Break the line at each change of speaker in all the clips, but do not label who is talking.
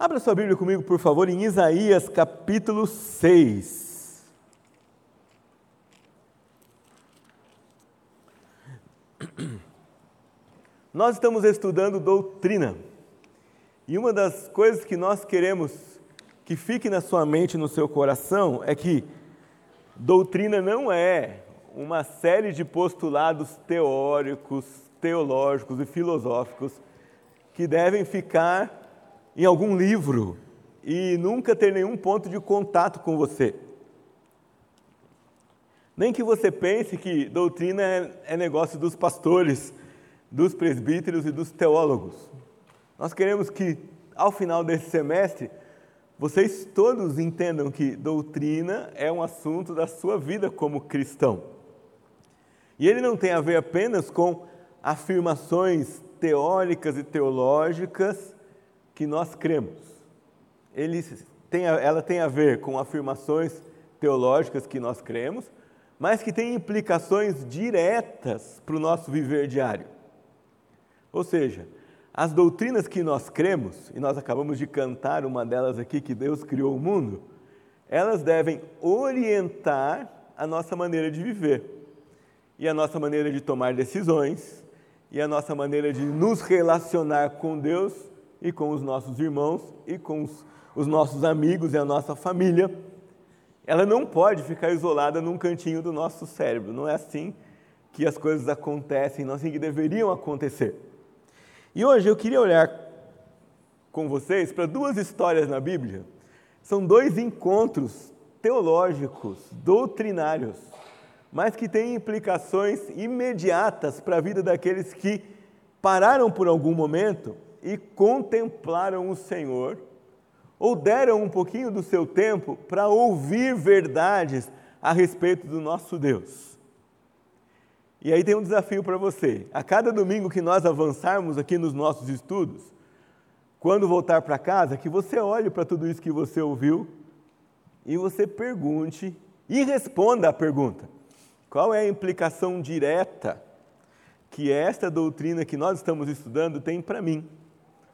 Abra sua Bíblia comigo, por favor, em Isaías capítulo 6. Nós estamos estudando doutrina. E uma das coisas que nós queremos que fique na sua mente no seu coração é que doutrina não é uma série de postulados teóricos, teológicos e filosóficos que devem ficar em algum livro e nunca ter nenhum ponto de contato com você. Nem que você pense que doutrina é, é negócio dos pastores, dos presbíteros e dos teólogos. Nós queremos que, ao final desse semestre, vocês todos entendam que doutrina é um assunto da sua vida como cristão. E ele não tem a ver apenas com afirmações teóricas e teológicas que nós cremos. Tem, ela tem a ver com afirmações teológicas que nós cremos, mas que tem implicações diretas para o nosso viver diário. Ou seja, as doutrinas que nós cremos, e nós acabamos de cantar uma delas aqui, que Deus criou o mundo, elas devem orientar a nossa maneira de viver, e a nossa maneira de tomar decisões, e a nossa maneira de nos relacionar com Deus e com os nossos irmãos e com os, os nossos amigos e a nossa família, ela não pode ficar isolada num cantinho do nosso cérebro. Não é assim que as coisas acontecem, não é assim que deveriam acontecer. E hoje eu queria olhar com vocês para duas histórias na Bíblia. São dois encontros teológicos, doutrinários, mas que têm implicações imediatas para a vida daqueles que pararam por algum momento e contemplaram o Senhor, ou deram um pouquinho do seu tempo para ouvir verdades a respeito do nosso Deus. E aí tem um desafio para você. A cada domingo que nós avançarmos aqui nos nossos estudos, quando voltar para casa, que você olhe para tudo isso que você ouviu e você pergunte e responda a pergunta: qual é a implicação direta que esta doutrina que nós estamos estudando tem para mim?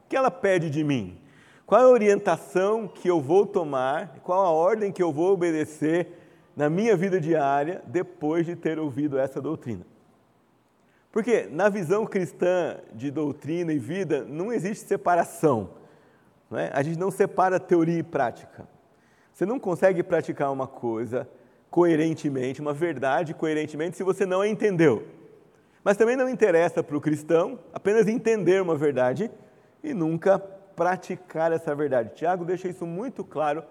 O que ela pede de mim? Qual a orientação que eu vou tomar? Qual a ordem que eu vou obedecer na minha vida diária depois de ter ouvido essa doutrina? Porque na visão cristã de doutrina e vida não existe separação. Não é? A gente não separa teoria e prática. Você não consegue praticar uma coisa coerentemente, uma verdade coerentemente, se você não a entendeu. Mas também não interessa para o cristão apenas entender uma verdade e nunca praticar essa verdade. Tiago deixa isso muito claro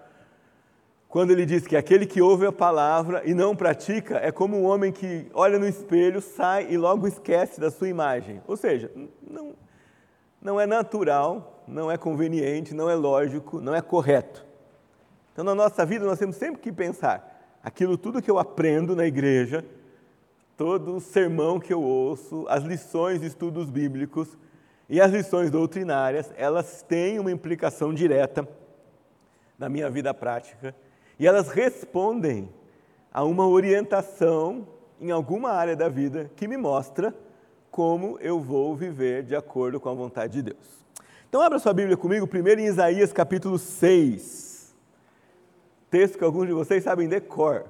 quando ele diz que aquele que ouve a palavra e não pratica é como um homem que olha no espelho, sai e logo esquece da sua imagem. Ou seja, não, não é natural, não é conveniente, não é lógico, não é correto. Então, na nossa vida, nós temos sempre que pensar aquilo tudo que eu aprendo na igreja, todo sermão que eu ouço, as lições e estudos bíblicos, e as lições doutrinárias, elas têm uma implicação direta na minha vida prática e elas respondem a uma orientação em alguma área da vida que me mostra como eu vou viver de acordo com a vontade de Deus. Então abra sua Bíblia comigo, primeiro em Isaías capítulo 6. Texto que alguns de vocês sabem de cor,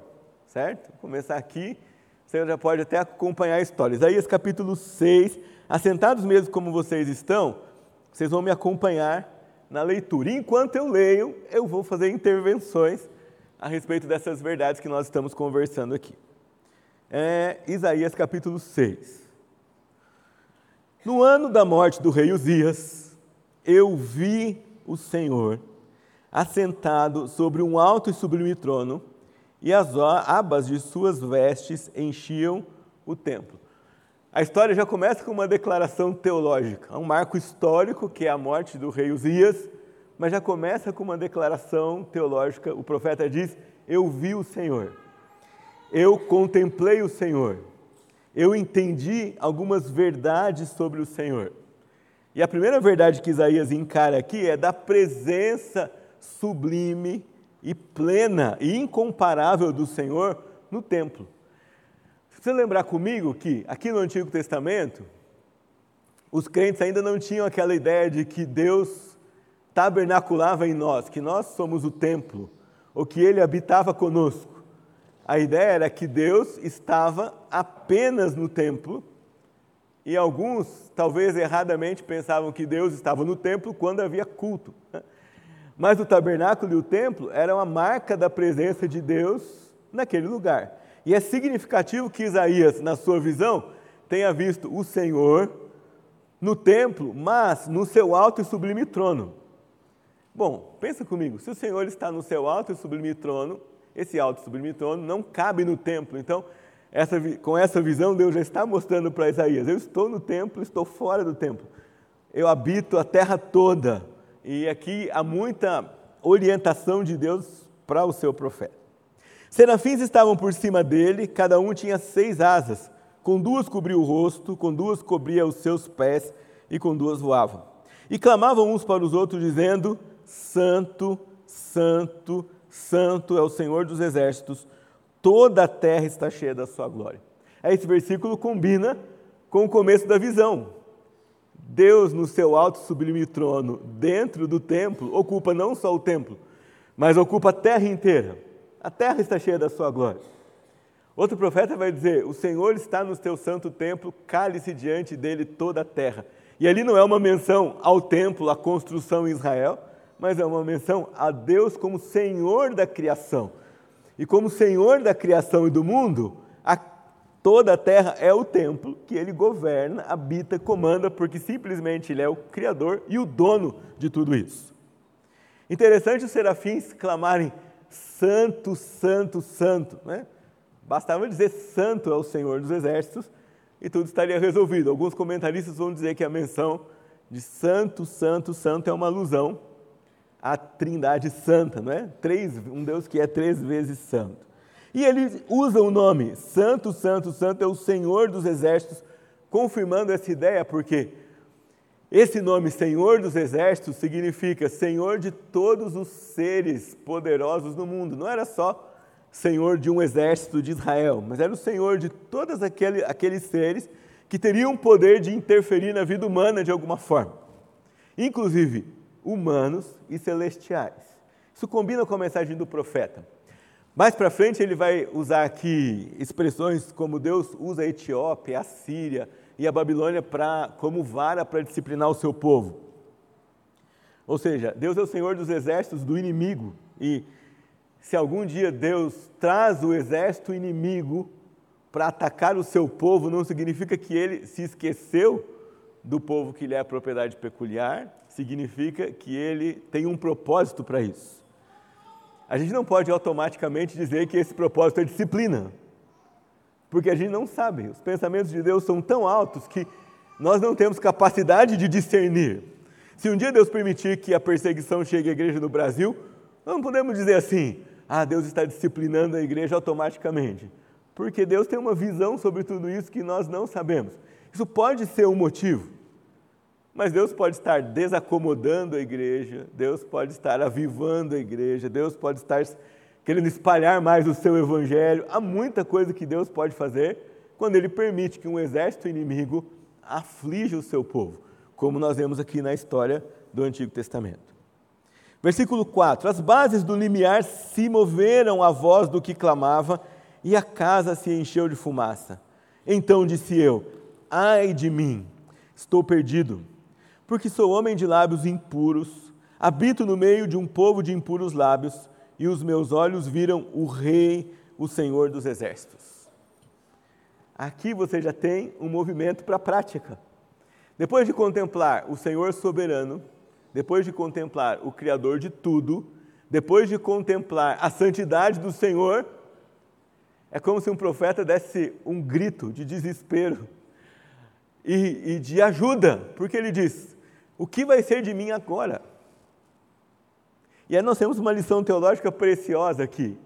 certo? Vou começar aqui, você já pode até acompanhar a história. Isaías capítulo 6, assentados mesmo como vocês estão, vocês vão me acompanhar na leitura. E enquanto eu leio, eu vou fazer intervenções a respeito dessas verdades que nós estamos conversando aqui. É Isaías capítulo 6. No ano da morte do rei Uzias, eu vi o Senhor assentado sobre um alto e sublime trono, e as abas de suas vestes enchiam o templo. A história já começa com uma declaração teológica, um marco histórico, que é a morte do rei Uzias, mas já começa com uma declaração teológica. O profeta diz: Eu vi o Senhor, eu contemplei o Senhor, eu entendi algumas verdades sobre o Senhor. E a primeira verdade que Isaías encara aqui é da presença sublime e plena e incomparável do Senhor no templo. Você lembrar comigo que aqui no Antigo Testamento, os crentes ainda não tinham aquela ideia de que Deus tabernaculava em nós, que nós somos o templo, ou que ele habitava conosco. A ideia era que Deus estava apenas no templo, e alguns, talvez erradamente, pensavam que Deus estava no templo quando havia culto. Mas o tabernáculo e o templo eram a marca da presença de Deus naquele lugar. E é significativo que Isaías, na sua visão, tenha visto o Senhor no templo, mas no seu alto e sublime trono. Bom, pensa comigo, se o Senhor está no seu alto e sublime trono, esse alto e sublime trono não cabe no templo. Então, essa, com essa visão, Deus já está mostrando para Isaías: eu estou no templo, estou fora do templo. Eu habito a terra toda. E aqui há muita orientação de Deus para o seu profeta. Serafins estavam por cima dele, cada um tinha seis asas. Com duas cobria o rosto, com duas cobria os seus pés e com duas voavam. E clamavam uns para os outros, dizendo: Santo, Santo, Santo é o Senhor dos exércitos, toda a terra está cheia da sua glória. Esse versículo combina com o começo da visão. Deus, no seu alto sublime trono, dentro do templo, ocupa não só o templo, mas ocupa a terra inteira. A terra está cheia da sua glória. Outro profeta vai dizer: O Senhor está no teu santo templo, cale-se diante dele toda a terra. E ali não é uma menção ao templo, à construção em Israel, mas é uma menção a Deus como Senhor da criação. E como Senhor da criação e do mundo, toda a terra é o templo que ele governa, habita, comanda, porque simplesmente ele é o Criador e o dono de tudo isso. Interessante os serafins clamarem Santo, Santo, Santo. Né? Bastava dizer Santo é o Senhor dos Exércitos e tudo estaria resolvido. Alguns comentaristas vão dizer que a menção de Santo, Santo, Santo é uma alusão a Trindade Santa, não é? Três, um Deus que é três vezes santo. E ele usa o nome Santo, Santo, Santo é o Senhor dos Exércitos, confirmando essa ideia, porque esse nome Senhor dos Exércitos significa Senhor de todos os seres poderosos no mundo. Não era só Senhor de um exército de Israel, mas era o Senhor de todos aquele, aqueles seres que teriam poder de interferir na vida humana de alguma forma. Inclusive, humanos e celestiais. Isso combina com a mensagem do profeta. Mais para frente ele vai usar aqui expressões como Deus usa a Etiópia, a Síria e a Babilônia pra, como vara para disciplinar o seu povo. Ou seja, Deus é o Senhor dos exércitos do inimigo e se algum dia Deus traz o exército inimigo para atacar o seu povo, não significa que ele se esqueceu do povo que lhe é propriedade peculiar, significa que ele tem um propósito para isso. A gente não pode automaticamente dizer que esse propósito é disciplina, porque a gente não sabe. Os pensamentos de Deus são tão altos que nós não temos capacidade de discernir. Se um dia Deus permitir que a perseguição chegue à igreja no Brasil, não podemos dizer assim: ah, Deus está disciplinando a igreja automaticamente. Porque Deus tem uma visão sobre tudo isso que nós não sabemos. Isso pode ser um motivo, mas Deus pode estar desacomodando a igreja, Deus pode estar avivando a igreja, Deus pode estar querendo espalhar mais o seu evangelho. Há muita coisa que Deus pode fazer quando Ele permite que um exército inimigo aflija o seu povo, como nós vemos aqui na história do Antigo Testamento. Versículo 4: As bases do limiar se moveram à voz do que clamava, e a casa se encheu de fumaça. Então disse eu: Ai de mim, estou perdido porque sou homem de lábios impuros, habito no meio de um povo de impuros lábios, e os meus olhos viram o Rei, o Senhor dos Exércitos. Aqui você já tem um movimento para a prática. Depois de contemplar o Senhor soberano, depois de contemplar o Criador de tudo, depois de contemplar a santidade do Senhor, é como se um profeta desse um grito de desespero e, e de ajuda, porque ele diz: o que vai ser de mim agora? E aí nós temos uma lição teológica preciosa aqui,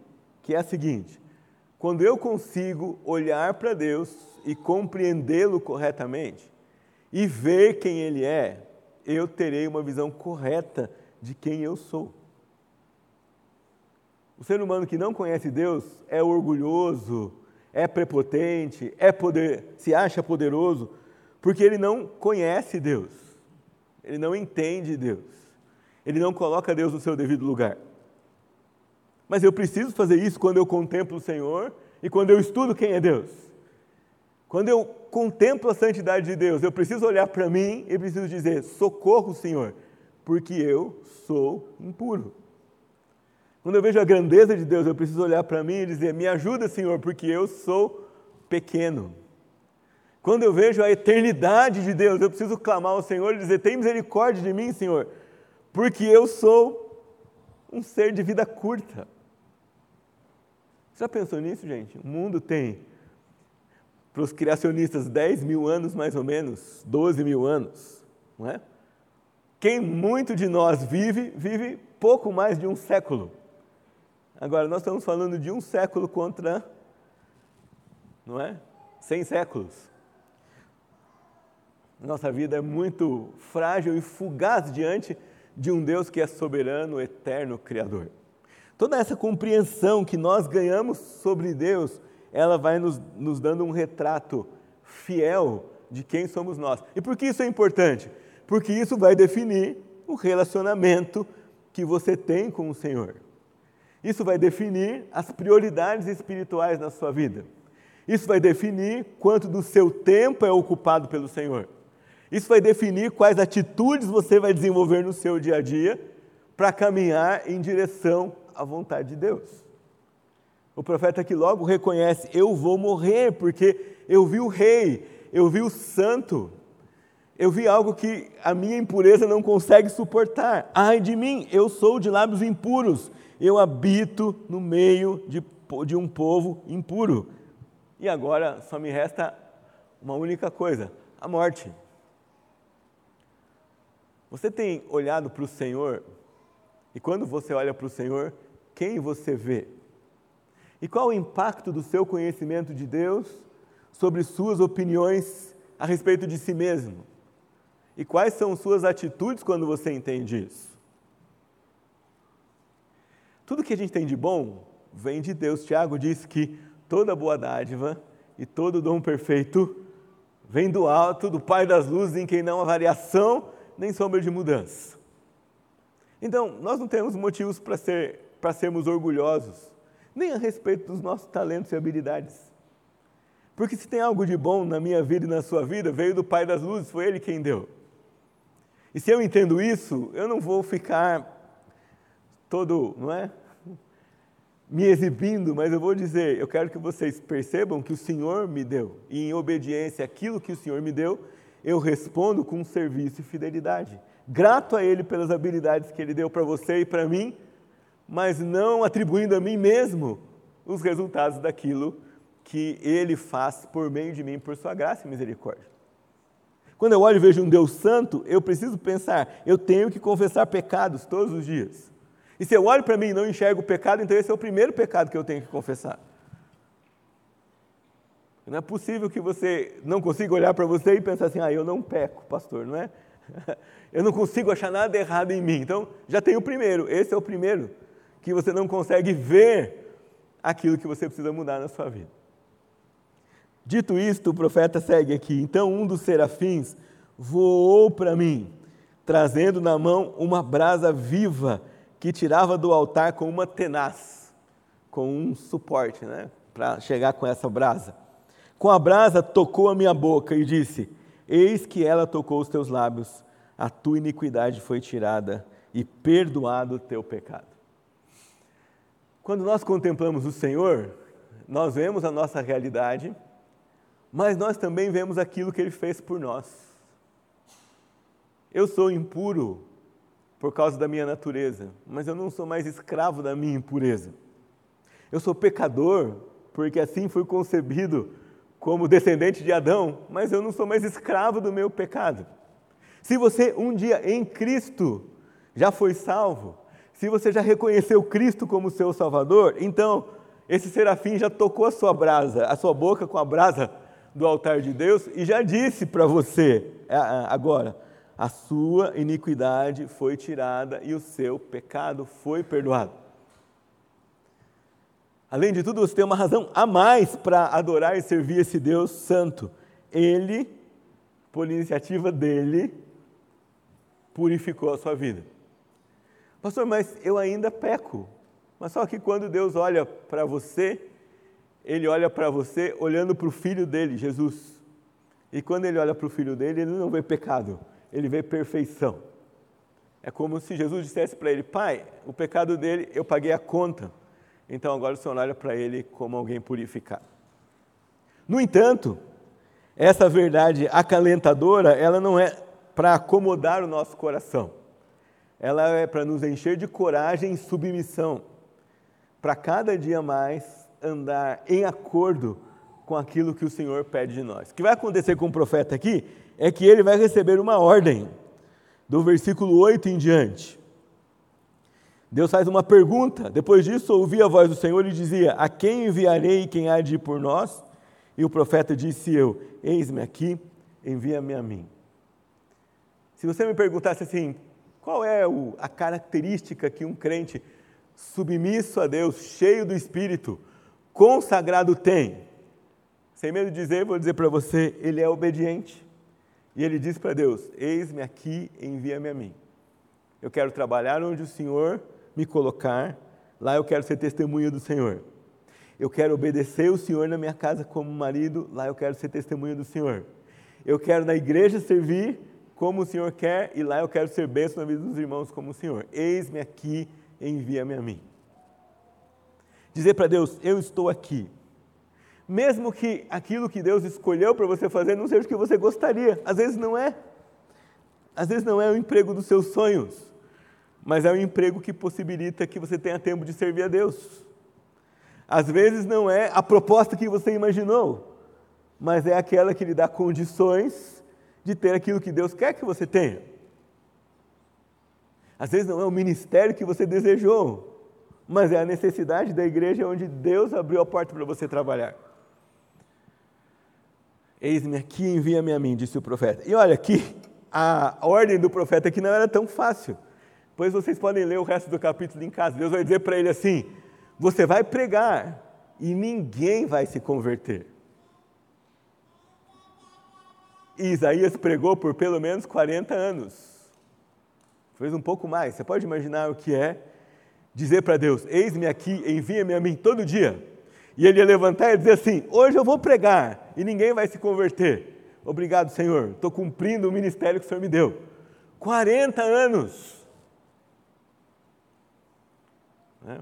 que é a seguinte: quando eu consigo olhar para Deus e compreendê-lo corretamente e ver quem Ele é, eu terei uma visão correta de quem eu sou. O ser humano que não conhece Deus é orgulhoso, é prepotente, é poder, se acha poderoso, porque ele não conhece Deus ele não entende Deus. Ele não coloca Deus no seu devido lugar. Mas eu preciso fazer isso quando eu contemplo o Senhor e quando eu estudo quem é Deus. Quando eu contemplo a santidade de Deus, eu preciso olhar para mim e preciso dizer: socorro, Senhor, porque eu sou impuro. Quando eu vejo a grandeza de Deus, eu preciso olhar para mim e dizer: me ajuda, Senhor, porque eu sou pequeno. Quando eu vejo a eternidade de Deus, eu preciso clamar ao Senhor e dizer: tem misericórdia de mim, Senhor, porque eu sou um ser de vida curta. Já pensou nisso, gente? O mundo tem, para os criacionistas, 10 mil anos mais ou menos, 12 mil anos, não é? Quem muito de nós vive, vive pouco mais de um século. Agora, nós estamos falando de um século contra, não é? 100 séculos. Nossa vida é muito frágil e fugaz diante de um Deus que é soberano, eterno, criador. Toda essa compreensão que nós ganhamos sobre Deus, ela vai nos, nos dando um retrato fiel de quem somos nós. E por que isso é importante? Porque isso vai definir o relacionamento que você tem com o Senhor. Isso vai definir as prioridades espirituais na sua vida. Isso vai definir quanto do seu tempo é ocupado pelo Senhor. Isso vai definir quais atitudes você vai desenvolver no seu dia a dia para caminhar em direção a vontade de Deus. O profeta que logo reconhece: Eu vou morrer, porque eu vi o rei, eu vi o santo, eu vi algo que a minha impureza não consegue suportar. Ai de mim, eu sou de lábios impuros, eu habito no meio de, de um povo impuro. E agora só me resta uma única coisa: a morte. Você tem olhado para o Senhor, e quando você olha para o Senhor, quem você vê? E qual o impacto do seu conhecimento de Deus sobre suas opiniões a respeito de si mesmo? E quais são suas atitudes quando você entende isso? Tudo que a gente tem de bom vem de Deus. Tiago diz que toda boa dádiva e todo dom perfeito vem do alto, do Pai das luzes, em quem não há variação nem sombra de mudança. Então, nós não temos motivos para ser para sermos orgulhosos, nem a respeito dos nossos talentos e habilidades. Porque se tem algo de bom na minha vida e na sua vida, veio do Pai das Luzes, foi Ele quem deu. E se eu entendo isso, eu não vou ficar todo, não é? Me exibindo, mas eu vou dizer, eu quero que vocês percebam que o Senhor me deu, e em obediência àquilo que o Senhor me deu, eu respondo com serviço e fidelidade. Grato a Ele pelas habilidades que Ele deu para você e para mim, mas não atribuindo a mim mesmo os resultados daquilo que Ele faz por meio de mim, por Sua graça e misericórdia. Quando eu olho e vejo um Deus santo, eu preciso pensar, eu tenho que confessar pecados todos os dias. E se eu olho para mim e não enxergo o pecado, então esse é o primeiro pecado que eu tenho que confessar. Não é possível que você não consiga olhar para você e pensar assim, ah, eu não peco, pastor, não é? Eu não consigo achar nada errado em mim. Então, já tem o primeiro, esse é o primeiro que você não consegue ver aquilo que você precisa mudar na sua vida. Dito isto, o profeta segue aqui. Então um dos serafins voou para mim, trazendo na mão uma brasa viva que tirava do altar com uma tenaz, com um suporte, né, para chegar com essa brasa. Com a brasa tocou a minha boca e disse: Eis que ela tocou os teus lábios, a tua iniquidade foi tirada e perdoado o teu pecado. Quando nós contemplamos o Senhor, nós vemos a nossa realidade, mas nós também vemos aquilo que Ele fez por nós. Eu sou impuro por causa da minha natureza, mas eu não sou mais escravo da minha impureza. Eu sou pecador porque assim fui concebido como descendente de Adão, mas eu não sou mais escravo do meu pecado. Se você um dia em Cristo já foi salvo, se você já reconheceu Cristo como seu Salvador, então esse serafim já tocou a sua brasa, a sua boca com a brasa do altar de Deus e já disse para você agora: a sua iniquidade foi tirada e o seu pecado foi perdoado. Além de tudo, você tem uma razão a mais para adorar e servir esse Deus santo. Ele, por iniciativa dele, purificou a sua vida. Pastor, mas eu ainda peco. Mas só que quando Deus olha para você, Ele olha para você olhando para o filho dele, Jesus. E quando Ele olha para o filho dele, Ele não vê pecado, Ele vê perfeição. É como se Jesus dissesse para ele: Pai, o pecado dele eu paguei a conta. Então agora o Senhor olha para ele como alguém purificado. No entanto, essa verdade acalentadora, ela não é para acomodar o nosso coração. Ela é para nos encher de coragem e submissão, para cada dia mais andar em acordo com aquilo que o Senhor pede de nós. O que vai acontecer com o profeta aqui é que ele vai receber uma ordem do versículo 8 em diante. Deus faz uma pergunta. Depois disso, ouvi a voz do Senhor e dizia: A quem enviarei e quem há de ir por nós? E o profeta disse: Eu, eis-me aqui, envia-me a mim. Se você me perguntasse assim, qual é a característica que um crente submisso a Deus, cheio do Espírito, consagrado tem? Sem medo de dizer, vou dizer para você: ele é obediente. E ele diz para Deus: Eis-me aqui, envia-me a mim. Eu quero trabalhar onde o Senhor me colocar, lá eu quero ser testemunha do Senhor. Eu quero obedecer o Senhor na minha casa como marido, lá eu quero ser testemunha do Senhor. Eu quero na igreja servir como o Senhor quer, e lá eu quero ser bênção na vida dos irmãos como o Senhor. Eis-me aqui, envia-me a mim. Dizer para Deus: Eu estou aqui, mesmo que aquilo que Deus escolheu para você fazer não seja o que você gostaria. Às vezes não é. Às vezes não é o emprego dos seus sonhos, mas é o emprego que possibilita que você tenha tempo de servir a Deus. Às vezes não é a proposta que você imaginou, mas é aquela que lhe dá condições de ter aquilo que Deus quer que você tenha. Às vezes não é o ministério que você desejou, mas é a necessidade da igreja onde Deus abriu a porta para você trabalhar. Eis-me aqui, envia-me a mim, disse o profeta. E olha aqui, a ordem do profeta aqui não era tão fácil. Pois vocês podem ler o resto do capítulo em casa. Deus vai dizer para ele assim: Você vai pregar e ninguém vai se converter. E Isaías pregou por pelo menos 40 anos. Fez um pouco mais. Você pode imaginar o que é dizer para Deus: Eis-me aqui, envia-me a mim todo dia. E ele ia levantar e dizer assim: Hoje eu vou pregar e ninguém vai se converter. Obrigado, Senhor, estou cumprindo o ministério que o Senhor me deu. 40 anos. Né?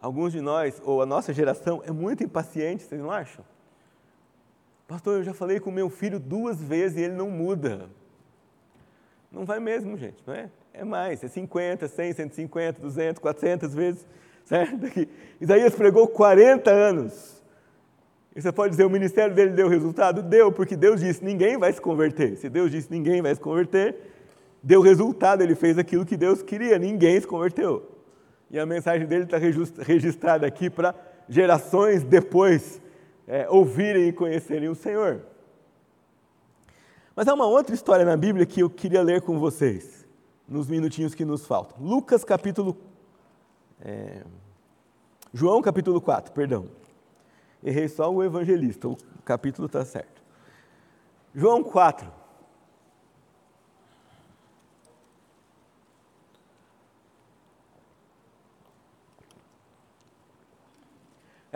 Alguns de nós, ou a nossa geração, é muito impaciente, vocês não acham? Pastor, eu já falei com meu filho duas vezes e ele não muda. Não vai mesmo, gente, não é? É mais, é 50, 100, 150, 200, 400 vezes. Certo? Isaías pregou 40 anos. E você pode dizer, o ministério dele deu resultado? Deu, porque Deus disse, ninguém vai se converter. Se Deus disse, ninguém vai se converter, deu resultado, ele fez aquilo que Deus queria, ninguém se converteu. E a mensagem dele está registrada aqui para gerações depois é, ouvirem e conhecerem o Senhor. Mas há uma outra história na Bíblia que eu queria ler com vocês, nos minutinhos que nos faltam. Lucas capítulo é, João capítulo 4, perdão. Errei só o evangelista, o capítulo está certo. João 4.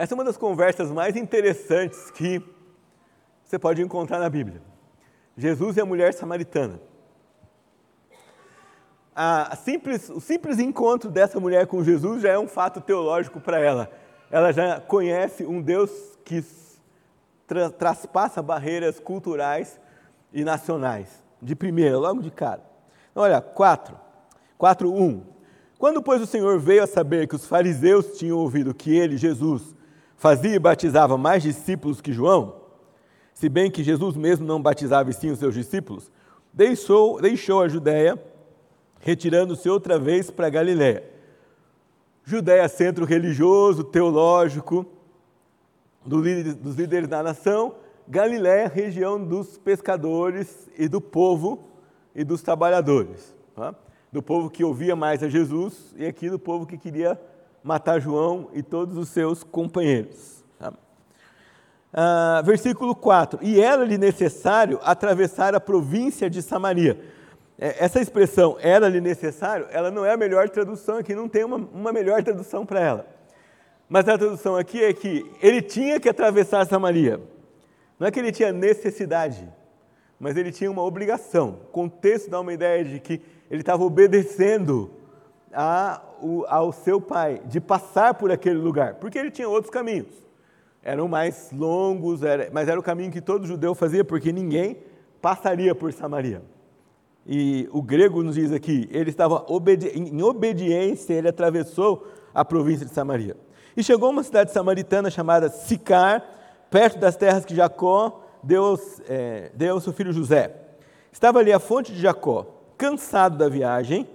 Essa é uma das conversas mais interessantes que você pode encontrar na Bíblia. Jesus e a mulher samaritana a simples, o simples encontro dessa mulher com Jesus já é um fato teológico para ela. Ela já conhece um Deus que tra traspassa barreiras culturais e nacionais. De primeira, logo de cara. Olha, 4. 4, 1. Quando, pois, o Senhor veio a saber que os fariseus tinham ouvido que ele, Jesus, fazia e batizava mais discípulos que João, se bem que Jesus mesmo não batizava e sim os seus discípulos, deixou, deixou a Judéia retirando-se outra vez para Galiléia. Judéia, centro religioso, teológico, dos líderes da nação, Galiléia, região dos pescadores e do povo e dos trabalhadores. Tá? Do povo que ouvia mais a Jesus e aqui do povo que queria matar João e todos os seus companheiros. Ah, versículo 4: E era-lhe necessário atravessar a província de Samaria. é, essa expressão era-lhe necessário, ela não é a melhor tradução aqui, não tem uma, uma melhor tradução para ela. Mas a tradução aqui é que ele tinha que atravessar Samaria. Não é que ele tinha necessidade, mas ele tinha uma obrigação. O contexto dá uma ideia de que ele estava obedecendo a, o, ao seu pai, de passar por aquele lugar, porque ele tinha outros caminhos. Eram mais longos, era, mas era o caminho que todo judeu fazia, porque ninguém passaria por Samaria. E o grego nos diz aqui, ele estava obedi em obediência, ele atravessou a província de Samaria. E chegou a uma cidade samaritana chamada Sicar, perto das terras que Jacó deu, é, deu ao seu filho José. Estava ali a fonte de Jacó, cansado da viagem,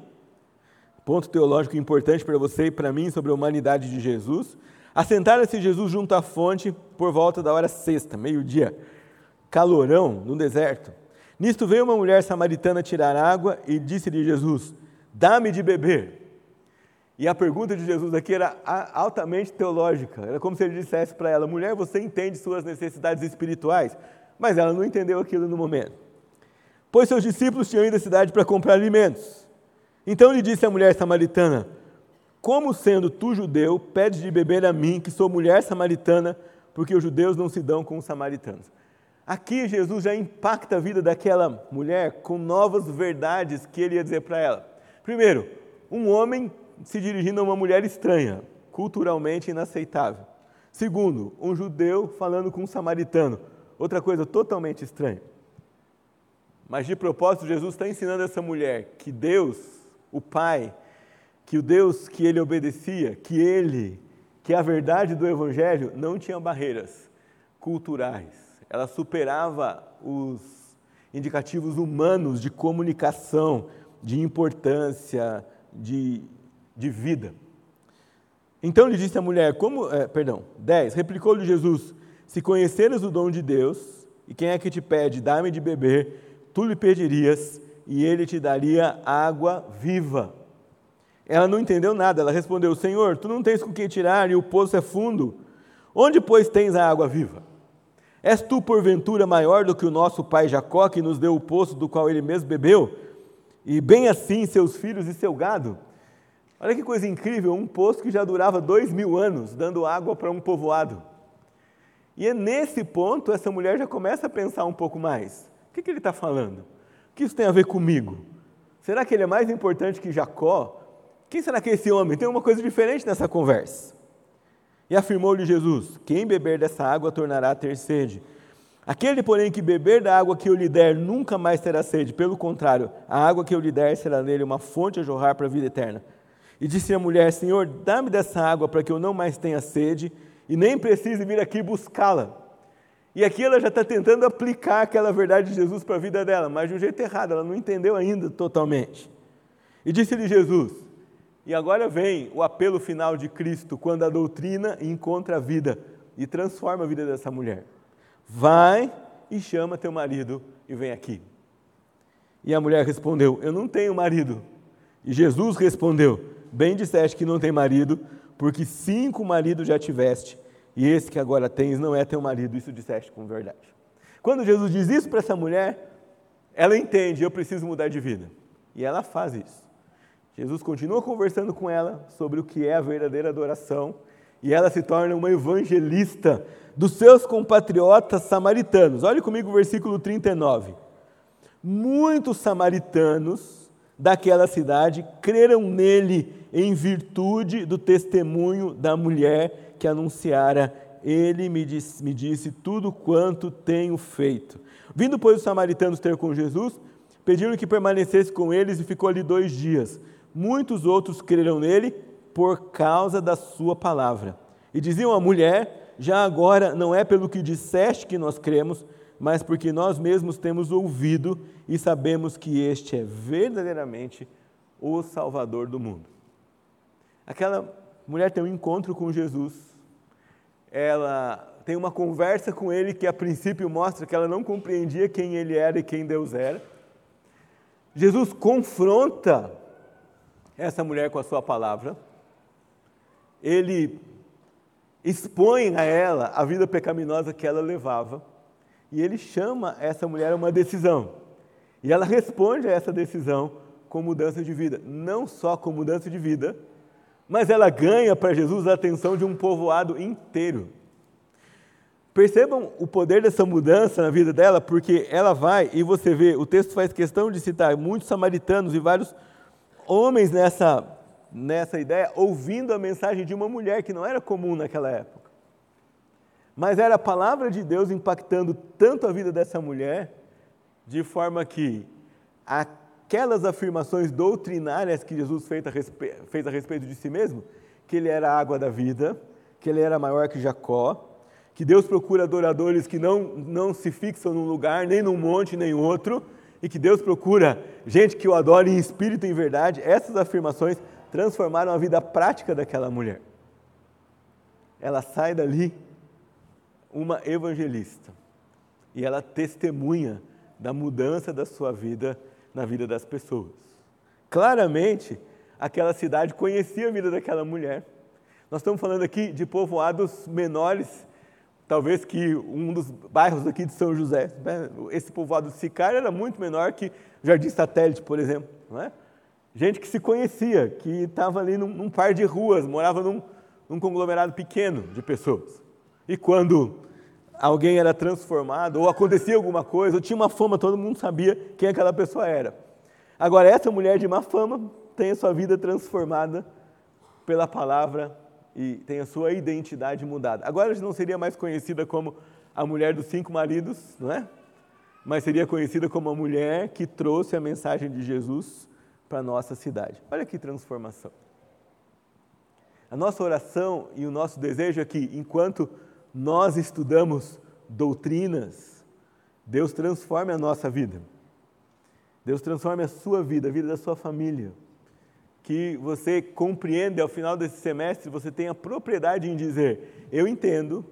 ponto teológico importante para você e para mim sobre a humanidade de Jesus. Assentara-se Jesus junto à fonte por volta da hora sexta, meio-dia, calorão no deserto. Nisto veio uma mulher samaritana tirar água e disse-lhe Jesus: Dá-me de beber. E a pergunta de Jesus aqui era altamente teológica. Era como se ele dissesse para ela: mulher, você entende suas necessidades espirituais? Mas ela não entendeu aquilo no momento. Pois seus discípulos tinham ido à cidade para comprar alimentos. Então lhe disse a mulher samaritana: Como sendo tu judeu, pedes de beber a mim, que sou mulher samaritana, porque os judeus não se dão com os samaritanos. Aqui Jesus já impacta a vida daquela mulher com novas verdades que ele ia dizer para ela. Primeiro, um homem se dirigindo a uma mulher estranha, culturalmente inaceitável. Segundo, um judeu falando com um samaritano, outra coisa totalmente estranha. Mas de propósito, Jesus está ensinando essa mulher que Deus o Pai, que o Deus que ele obedecia, que ele, que a verdade do Evangelho não tinha barreiras culturais, ela superava os indicativos humanos de comunicação, de importância, de, de vida. Então lhe disse a mulher, como, é, perdão, 10, replicou-lhe Jesus, se conheceras o dom de Deus, e quem é que te pede, dá-me de beber, tu lhe pedirias, e ele te daria água viva. Ela não entendeu nada, ela respondeu: Senhor, tu não tens com que tirar e o poço é fundo. Onde, pois, tens a água viva? És tu, porventura, maior do que o nosso pai Jacó, que nos deu o poço do qual ele mesmo bebeu? E bem assim seus filhos e seu gado? Olha que coisa incrível, um poço que já durava dois mil anos, dando água para um povoado. E é nesse ponto essa mulher já começa a pensar um pouco mais. O que, que ele está falando? Que isso tem a ver comigo? Será que ele é mais importante que Jacó? Quem será que é esse homem? Tem uma coisa diferente nessa conversa. E afirmou-lhe Jesus: Quem beber dessa água tornará a ter sede. Aquele, porém, que beber da água que eu lhe der nunca mais terá sede. Pelo contrário, a água que eu lhe der será nele uma fonte a jorrar para a vida eterna. E disse a mulher: Senhor, dá-me dessa água para que eu não mais tenha sede e nem precise vir aqui buscá-la. E aqui ela já está tentando aplicar aquela verdade de Jesus para a vida dela, mas de um jeito errado, ela não entendeu ainda totalmente. E disse-lhe Jesus, e agora vem o apelo final de Cristo, quando a doutrina encontra a vida e transforma a vida dessa mulher. Vai e chama teu marido e vem aqui. E a mulher respondeu: Eu não tenho marido. E Jesus respondeu: Bem disseste que não tem marido, porque cinco maridos já tiveste e esse que agora tens não é teu marido, isso disseste com verdade. Quando Jesus diz isso para essa mulher, ela entende, eu preciso mudar de vida. E ela faz isso. Jesus continua conversando com ela sobre o que é a verdadeira adoração, e ela se torna uma evangelista dos seus compatriotas samaritanos. Olhe comigo o versículo 39. Muitos samaritanos daquela cidade creram nele em virtude do testemunho da mulher que anunciara, ele me disse, me disse tudo quanto tenho feito. Vindo, pois, os samaritanos ter com Jesus, pediram que permanecesse com eles e ficou ali dois dias. Muitos outros creram nele por causa da sua palavra. E diziam à mulher: Já agora não é pelo que disseste que nós cremos, mas porque nós mesmos temos ouvido e sabemos que este é verdadeiramente o Salvador do mundo. Aquela mulher tem um encontro com Jesus ela tem uma conversa com ele que a princípio mostra que ela não compreendia quem ele era e quem Deus era. Jesus confronta essa mulher com a sua palavra. Ele expõe a ela a vida pecaminosa que ela levava e ele chama essa mulher a uma decisão. E ela responde a essa decisão com mudança de vida. Não só com mudança de vida, mas ela ganha para Jesus a atenção de um povoado inteiro. Percebam o poder dessa mudança na vida dela, porque ela vai, e você vê, o texto faz questão de citar muitos samaritanos e vários homens nessa, nessa ideia, ouvindo a mensagem de uma mulher que não era comum naquela época. Mas era a palavra de Deus impactando tanto a vida dessa mulher, de forma que aquelas afirmações doutrinárias que Jesus fez a, respeito, de si mesmo, que ele era a água da vida, que ele era maior que Jacó, que Deus procura adoradores que não, não se fixam num lugar, nem num monte, nem outro, e que Deus procura gente que o adore em espírito e em verdade, essas afirmações transformaram a vida prática daquela mulher. Ela sai dali uma evangelista e ela testemunha da mudança da sua vida na vida das pessoas. Claramente, aquela cidade conhecia a vida daquela mulher. Nós estamos falando aqui de povoados menores Talvez que um dos bairros aqui de São José, né? esse povoado de Sicário era muito menor que Jardim Satélite, por exemplo. Não é? Gente que se conhecia, que estava ali num, num, par de ruas, morava num, num conglomerado pequeno de pessoas. E quando alguém era transformado, ou acontecia alguma coisa, ou tinha uma fama, todo mundo sabia quem aquela pessoa era. Agora, essa mulher de má fama tem a sua vida transformada pela palavra e tem a sua identidade mudada. Agora ela não seria mais conhecida como a mulher dos cinco maridos, não é? Mas seria conhecida como a mulher que trouxe a mensagem de Jesus para a nossa cidade. Olha que transformação. A nossa oração e o nosso desejo é que, enquanto nós estudamos doutrinas, Deus transforme a nossa vida. Deus transforme a sua vida, a vida da sua família que você compreende ao final desse semestre, você tenha propriedade em dizer: eu entendo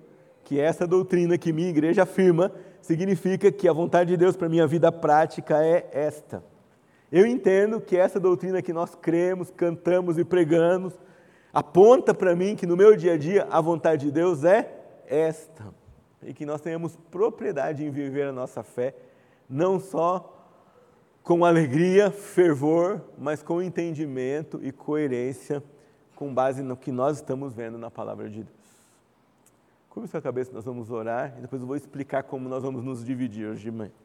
que essa doutrina que minha igreja afirma significa que a vontade de Deus para minha vida prática é esta. Eu entendo que essa doutrina que nós cremos, cantamos e pregamos aponta para mim que no meu dia a dia a vontade de Deus é esta. E que nós tenhamos propriedade em viver a nossa fé, não só com alegria, fervor, mas com entendimento e coerência, com base no que nós estamos vendo na palavra de Deus. Curva sua cabeça, nós vamos orar e depois eu vou explicar como nós vamos nos dividir hoje de manhã.